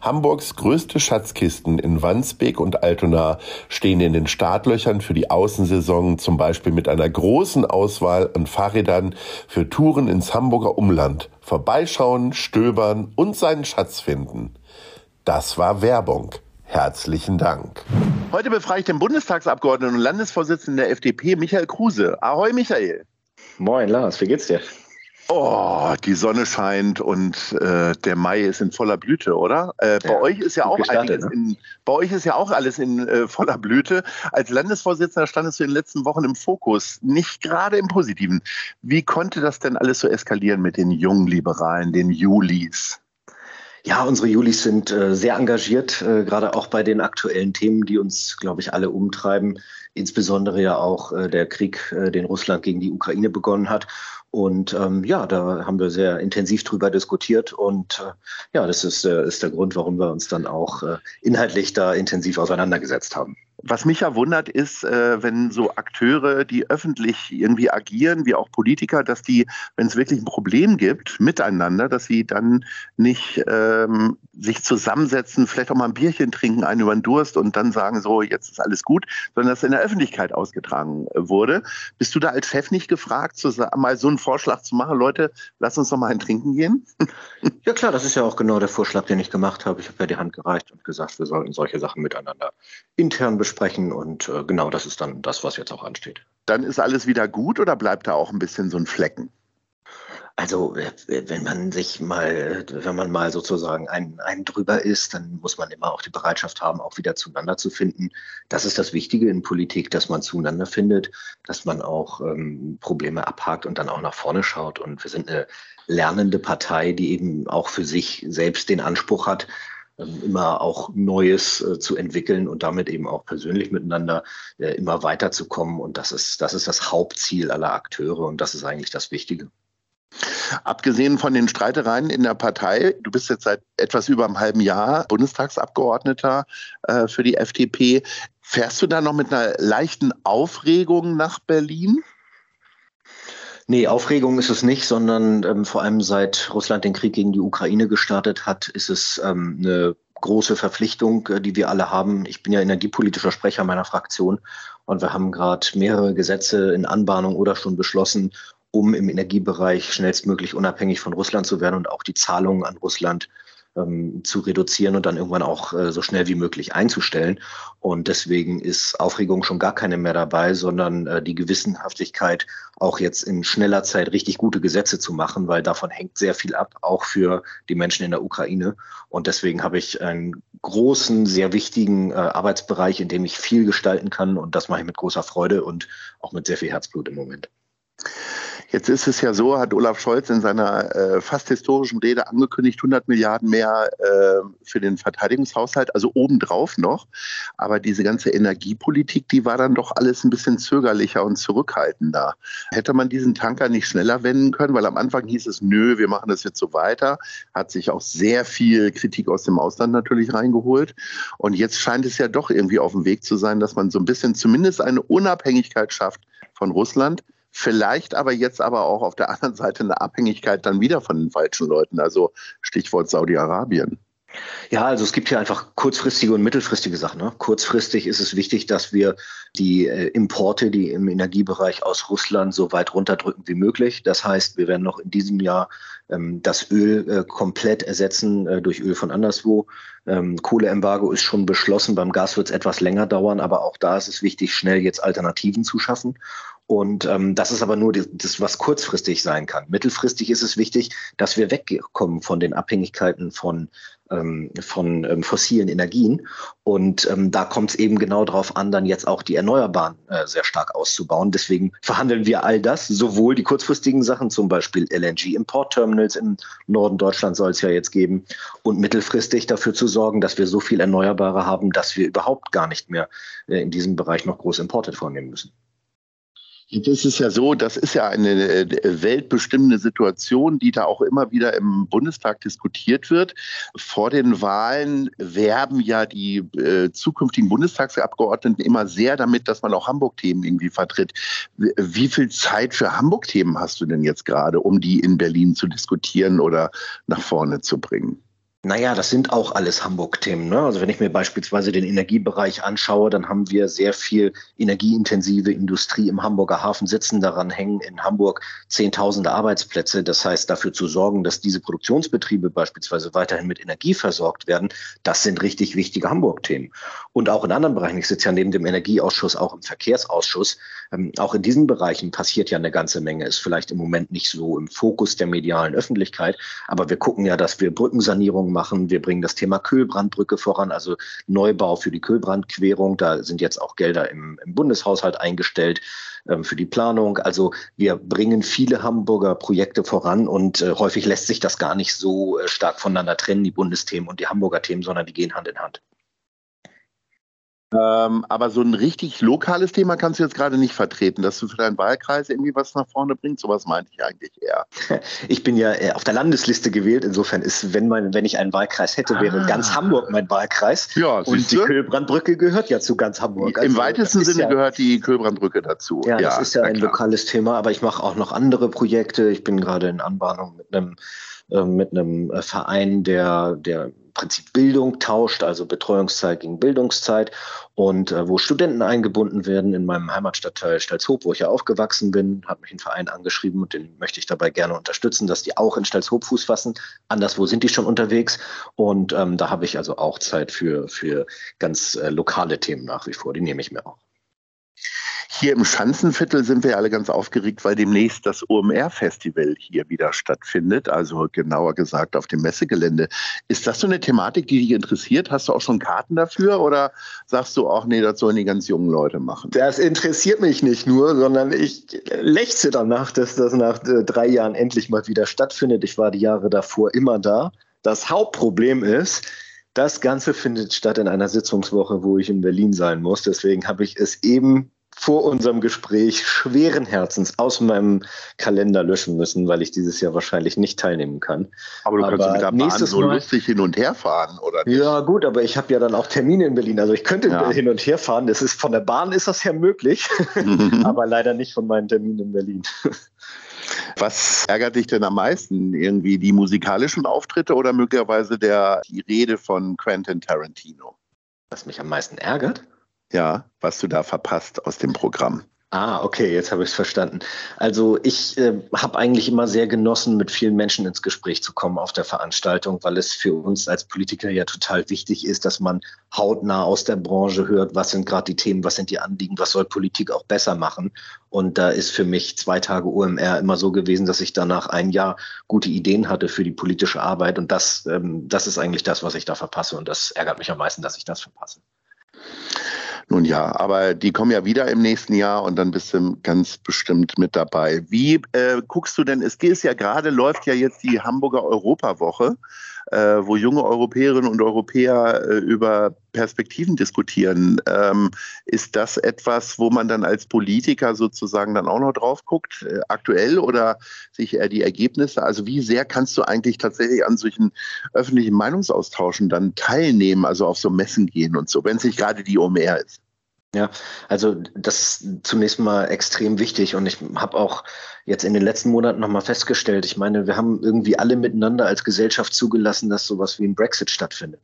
Hamburgs größte Schatzkisten in Wandsbek und Altona stehen in den Startlöchern für die Außensaison, zum Beispiel mit einer großen Auswahl an Fahrrädern für Touren ins Hamburger Umland. Vorbeischauen, stöbern und seinen Schatz finden. Das war Werbung. Herzlichen Dank. Heute befreie ich den Bundestagsabgeordneten und Landesvorsitzenden der FDP, Michael Kruse. Ahoi, Michael. Moin, Lars, wie geht's dir? Oh, die Sonne scheint und äh, der Mai ist in voller Blüte, oder? Äh, bei euch ist ja auch gestartet, einiges in, bei euch ist ja auch alles in äh, voller Blüte. Als Landesvorsitzender standest du in den letzten Wochen im Fokus, nicht gerade im Positiven. Wie konnte das denn alles so eskalieren mit den jungen Liberalen, den Julis? Ja, unsere Julis sind äh, sehr engagiert, äh, gerade auch bei den aktuellen Themen, die uns, glaube ich, alle umtreiben. Insbesondere ja auch äh, der Krieg, äh, den Russland gegen die Ukraine begonnen hat. Und ähm, ja, da haben wir sehr intensiv drüber diskutiert und äh, ja, das ist, äh, ist der Grund, warum wir uns dann auch äh, inhaltlich da intensiv auseinandergesetzt haben. Was mich ja wundert, ist, äh, wenn so Akteure, die öffentlich irgendwie agieren, wie auch Politiker, dass die, wenn es wirklich ein Problem gibt, miteinander, dass sie dann nicht ähm, sich zusammensetzen, vielleicht auch mal ein Bierchen trinken, einen über den Durst und dann sagen, so, jetzt ist alles gut, sondern dass in der Öffentlichkeit ausgetragen wurde. Bist du da als Chef nicht gefragt, zu, mal so einen Vorschlag zu machen, Leute, lass uns doch mal ein Trinken gehen? Ja klar, das ist ja auch genau der Vorschlag, den ich gemacht habe. Ich habe ja die Hand gereicht und gesagt, wir sollten solche Sachen miteinander intern besprechen. Und äh, genau das ist dann das, was jetzt auch ansteht. Dann ist alles wieder gut oder bleibt da auch ein bisschen so ein Flecken? Also wenn man sich mal, wenn man mal sozusagen ein, ein drüber ist, dann muss man immer auch die Bereitschaft haben, auch wieder zueinander zu finden. Das ist das Wichtige in Politik, dass man zueinander findet, dass man auch ähm, Probleme abhakt und dann auch nach vorne schaut. Und wir sind eine lernende Partei, die eben auch für sich selbst den Anspruch hat, immer auch Neues äh, zu entwickeln und damit eben auch persönlich miteinander äh, immer weiterzukommen. Und das ist, das ist das Hauptziel aller Akteure und das ist eigentlich das Wichtige. Abgesehen von den Streitereien in der Partei, du bist jetzt seit etwas über einem halben Jahr Bundestagsabgeordneter äh, für die FDP. Fährst du da noch mit einer leichten Aufregung nach Berlin? Nee, Aufregung ist es nicht, sondern ähm, vor allem seit Russland den Krieg gegen die Ukraine gestartet hat, ist es ähm, eine große Verpflichtung, äh, die wir alle haben. Ich bin ja energiepolitischer Sprecher meiner Fraktion und wir haben gerade mehrere Gesetze in Anbahnung oder schon beschlossen, um im Energiebereich schnellstmöglich unabhängig von Russland zu werden und auch die Zahlungen an Russland ähm, zu reduzieren und dann irgendwann auch äh, so schnell wie möglich einzustellen. Und deswegen ist Aufregung schon gar keine mehr dabei, sondern äh, die Gewissenhaftigkeit, auch jetzt in schneller Zeit richtig gute Gesetze zu machen, weil davon hängt sehr viel ab, auch für die Menschen in der Ukraine. Und deswegen habe ich einen großen, sehr wichtigen äh, Arbeitsbereich, in dem ich viel gestalten kann. Und das mache ich mit großer Freude und auch mit sehr viel Herzblut im Moment. Jetzt ist es ja so, hat Olaf Scholz in seiner äh, fast historischen Rede angekündigt, 100 Milliarden mehr äh, für den Verteidigungshaushalt, also obendrauf noch. Aber diese ganze Energiepolitik, die war dann doch alles ein bisschen zögerlicher und zurückhaltender. Hätte man diesen Tanker nicht schneller wenden können? Weil am Anfang hieß es, nö, wir machen das jetzt so weiter. Hat sich auch sehr viel Kritik aus dem Ausland natürlich reingeholt. Und jetzt scheint es ja doch irgendwie auf dem Weg zu sein, dass man so ein bisschen zumindest eine Unabhängigkeit schafft von Russland Vielleicht aber jetzt aber auch auf der anderen Seite eine Abhängigkeit dann wieder von den falschen Leuten, also Stichwort Saudi-Arabien. Ja, also es gibt hier einfach kurzfristige und mittelfristige Sachen. Ne? Kurzfristig ist es wichtig, dass wir die äh, Importe, die im Energiebereich aus Russland so weit runterdrücken wie möglich. Das heißt, wir werden noch in diesem Jahr ähm, das Öl äh, komplett ersetzen äh, durch Öl von anderswo. Ähm, Kohleembargo ist schon beschlossen. Beim Gas wird es etwas länger dauern, aber auch da ist es wichtig, schnell jetzt Alternativen zu schaffen. Und ähm, das ist aber nur das, was kurzfristig sein kann. Mittelfristig ist es wichtig, dass wir wegkommen von den Abhängigkeiten von ähm, von ähm, fossilen Energien. Und ähm, da kommt es eben genau darauf an, dann jetzt auch die Erneuerbaren äh, sehr stark auszubauen. Deswegen verhandeln wir all das, sowohl die kurzfristigen Sachen, zum Beispiel LNG-Import-Terminals im Norden Deutschlands soll es ja jetzt geben, und mittelfristig dafür zu sorgen, dass wir so viel Erneuerbare haben, dass wir überhaupt gar nicht mehr äh, in diesem Bereich noch große Importe vornehmen müssen. Jetzt ist ja so, das ist ja eine äh, weltbestimmende Situation, die da auch immer wieder im Bundestag diskutiert wird. Vor den Wahlen werben ja die äh, zukünftigen Bundestagsabgeordneten immer sehr damit, dass man auch Hamburg-Themen irgendwie vertritt. Wie viel Zeit für Hamburg-Themen hast du denn jetzt gerade, um die in Berlin zu diskutieren oder nach vorne zu bringen? Naja, das sind auch alles Hamburg-Themen. Ne? Also wenn ich mir beispielsweise den Energiebereich anschaue, dann haben wir sehr viel energieintensive Industrie im Hamburger Hafen sitzen. Daran hängen in Hamburg Zehntausende Arbeitsplätze. Das heißt, dafür zu sorgen, dass diese Produktionsbetriebe beispielsweise weiterhin mit Energie versorgt werden, das sind richtig wichtige Hamburg-Themen. Und auch in anderen Bereichen, ich sitze ja neben dem Energieausschuss, auch im Verkehrsausschuss, ähm, auch in diesen Bereichen passiert ja eine ganze Menge. Ist vielleicht im Moment nicht so im Fokus der medialen Öffentlichkeit, aber wir gucken ja, dass wir Brückensanierungen machen. Wir bringen das Thema Kühlbrandbrücke voran, also Neubau für die Kühlbrandquerung. Da sind jetzt auch Gelder im, im Bundeshaushalt eingestellt ähm, für die Planung. Also wir bringen viele Hamburger Projekte voran und äh, häufig lässt sich das gar nicht so äh, stark voneinander trennen, die Bundesthemen und die Hamburger Themen, sondern die gehen Hand in Hand. Ähm, aber so ein richtig lokales Thema kannst du jetzt gerade nicht vertreten, dass du für deinen Wahlkreis irgendwie was nach vorne bringst. Sowas meinte ich eigentlich eher. Ich bin ja äh, auf der Landesliste gewählt. Insofern ist, wenn man, wenn ich einen Wahlkreis hätte, wäre ah. ganz Hamburg mein Wahlkreis. Ja, und die Kühlbrandbrücke gehört ja zu ganz Hamburg. Also, Im weitesten Sinne ja, gehört die Kühlbrandbrücke dazu. Ja, das ist ja ein klar. lokales Thema, aber ich mache auch noch andere Projekte. Ich bin gerade in Anbahnung mit einem äh, mit einem äh, Verein, der, der Prinzip Bildung tauscht, also Betreuungszeit gegen Bildungszeit und äh, wo Studenten eingebunden werden in meinem Heimatstadtteil Stalzhoop, wo ich ja aufgewachsen bin, hat mich ein Verein angeschrieben und den möchte ich dabei gerne unterstützen, dass die auch in Stalzhoop Fuß fassen. Anderswo sind die schon unterwegs und ähm, da habe ich also auch Zeit für, für ganz äh, lokale Themen nach wie vor, die nehme ich mir auch. Hier im Schanzenviertel sind wir alle ganz aufgeregt, weil demnächst das OMR-Festival hier wieder stattfindet, also genauer gesagt auf dem Messegelände. Ist das so eine Thematik, die dich interessiert? Hast du auch schon Karten dafür oder sagst du auch, nee, das sollen die ganz jungen Leute machen? Das interessiert mich nicht nur, sondern ich lechze danach, dass das nach äh, drei Jahren endlich mal wieder stattfindet. Ich war die Jahre davor immer da. Das Hauptproblem ist, das Ganze findet statt in einer Sitzungswoche, wo ich in Berlin sein muss. Deswegen habe ich es eben vor unserem Gespräch schweren Herzens aus meinem Kalender löschen müssen, weil ich dieses Jahr wahrscheinlich nicht teilnehmen kann. Aber du kannst aber mit der Bahn so Mal, lustig hin und her fahren, oder nicht? Ja, gut, aber ich habe ja dann auch Termine in Berlin. Also ich könnte ja. hin und her fahren. Das ist von der Bahn ist das ja möglich, aber leider nicht von meinen Terminen in Berlin. Was ärgert dich denn am meisten? Irgendwie die musikalischen Auftritte oder möglicherweise der, die Rede von Quentin Tarantino? Was mich am meisten ärgert? ja, was du da verpasst aus dem Programm. Ah, okay, jetzt habe ich es verstanden. Also ich äh, habe eigentlich immer sehr genossen, mit vielen Menschen ins Gespräch zu kommen auf der Veranstaltung, weil es für uns als Politiker ja total wichtig ist, dass man hautnah aus der Branche hört, was sind gerade die Themen, was sind die Anliegen, was soll Politik auch besser machen. Und da ist für mich zwei Tage OMR immer so gewesen, dass ich danach ein Jahr gute Ideen hatte für die politische Arbeit. Und das, ähm, das ist eigentlich das, was ich da verpasse. Und das ärgert mich am meisten, dass ich das verpasse. Nun ja, aber die kommen ja wieder im nächsten Jahr und dann bist du ganz bestimmt mit dabei. Wie äh, guckst du denn, es ist ja gerade, läuft ja jetzt die Hamburger Europawoche wo junge Europäerinnen und Europäer äh, über Perspektiven diskutieren. Ähm, ist das etwas, wo man dann als Politiker sozusagen dann auch noch drauf guckt, äh, aktuell oder sich eher die Ergebnisse? Also wie sehr kannst du eigentlich tatsächlich an solchen öffentlichen Meinungsaustauschen dann teilnehmen, also auf so Messen gehen und so, wenn es nicht gerade die OMR ist? Ja, also das ist zunächst mal extrem wichtig und ich habe auch jetzt in den letzten Monaten nochmal festgestellt, ich meine, wir haben irgendwie alle miteinander als Gesellschaft zugelassen, dass sowas wie ein Brexit stattfindet.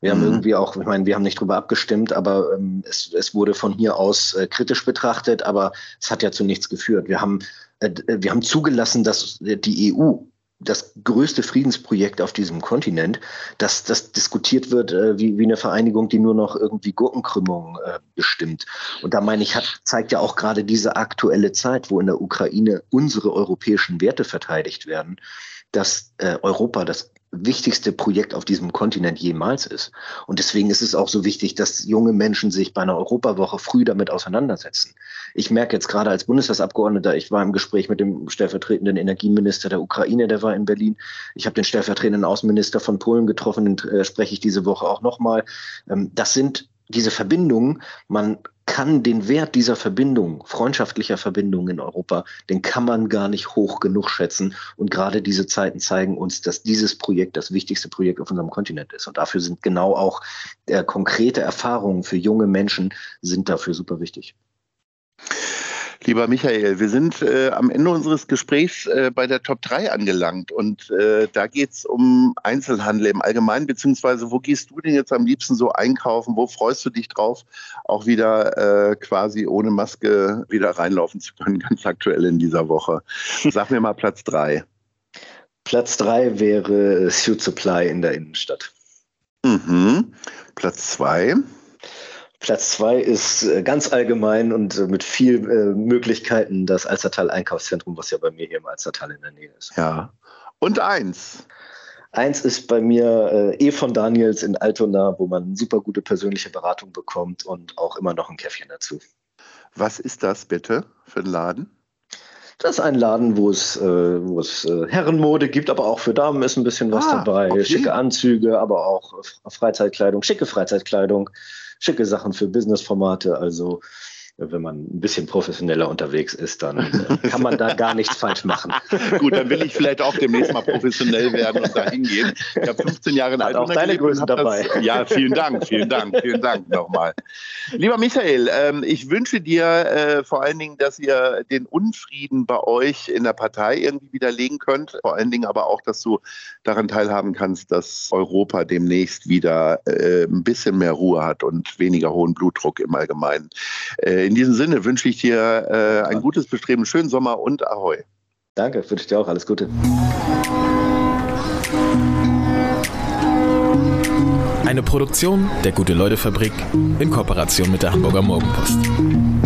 Wir mhm. haben irgendwie auch, ich meine, wir haben nicht drüber abgestimmt, aber ähm, es, es wurde von hier aus äh, kritisch betrachtet, aber es hat ja zu nichts geführt. Wir haben, äh, wir haben zugelassen, dass die EU das größte Friedensprojekt auf diesem Kontinent, dass das diskutiert wird äh, wie, wie eine Vereinigung, die nur noch irgendwie Gurkenkrümmung äh, bestimmt. Und da meine ich, hat, zeigt ja auch gerade diese aktuelle Zeit, wo in der Ukraine unsere europäischen Werte verteidigt werden, dass äh, Europa das wichtigste Projekt auf diesem Kontinent jemals ist. Und deswegen ist es auch so wichtig, dass junge Menschen sich bei einer Europawoche früh damit auseinandersetzen. Ich merke jetzt gerade als Bundestagsabgeordneter, ich war im Gespräch mit dem stellvertretenden Energieminister der Ukraine, der war in Berlin. Ich habe den stellvertretenden Außenminister von Polen getroffen, den äh, spreche ich diese Woche auch nochmal. Ähm, das sind diese Verbindungen, man kann den Wert dieser Verbindung, freundschaftlicher Verbindung in Europa, den kann man gar nicht hoch genug schätzen. Und gerade diese Zeiten zeigen uns, dass dieses Projekt das wichtigste Projekt auf unserem Kontinent ist. Und dafür sind genau auch äh, konkrete Erfahrungen für junge Menschen sind dafür super wichtig. Lieber Michael, wir sind äh, am Ende unseres Gesprächs äh, bei der Top 3 angelangt und äh, da geht es um Einzelhandel im Allgemeinen, beziehungsweise wo gehst du denn jetzt am liebsten so einkaufen? Wo freust du dich drauf, auch wieder äh, quasi ohne Maske wieder reinlaufen zu können, ganz aktuell in dieser Woche? Sag mir mal Platz 3. Platz 3 wäre Suit Supply in der Innenstadt. Mhm. Platz 2. Platz zwei ist äh, ganz allgemein und äh, mit viel äh, Möglichkeiten das Alstertal Einkaufszentrum, was ja bei mir hier im Alstertal in der Nähe ist. Ja. Und eins. Eins ist bei mir äh, E von Daniels in Altona, wo man super gute persönliche Beratung bekommt und auch immer noch ein Käffchen dazu. Was ist das bitte für ein Laden? Das ist ein Laden, wo es, äh, wo es äh, Herrenmode gibt, aber auch für Damen ist ein bisschen was ah, dabei. Okay. Schicke Anzüge, aber auch Freizeitkleidung, schicke Freizeitkleidung schicke Sachen für Business-Formate. Also wenn man ein bisschen professioneller unterwegs ist, dann äh, kann man da gar nichts falsch machen. Gut, dann will ich vielleicht auch demnächst mal professionell werden und da hingehen. Ich habe 15 Jahre in Altona auch deine Größe dabei. Das, ja, vielen Dank, vielen Dank, vielen Dank nochmal. Lieber Michael, ähm, ich wünsche dir äh, vor allen Dingen, dass ihr den Unfrieden bei euch in der Partei irgendwie widerlegen könnt. Vor allen Dingen aber auch, dass du daran teilhaben kannst, dass Europa demnächst wieder äh, ein bisschen mehr Ruhe hat und weniger hohen Blutdruck im Allgemeinen. Äh, in diesem Sinne wünsche ich dir äh, ein gutes Bestreben, schönen Sommer und Ahoi. Danke, wünsche ich dir auch alles Gute. Eine Produktion der Gute-Leute-Fabrik in Kooperation mit der Hamburger Morgenpost.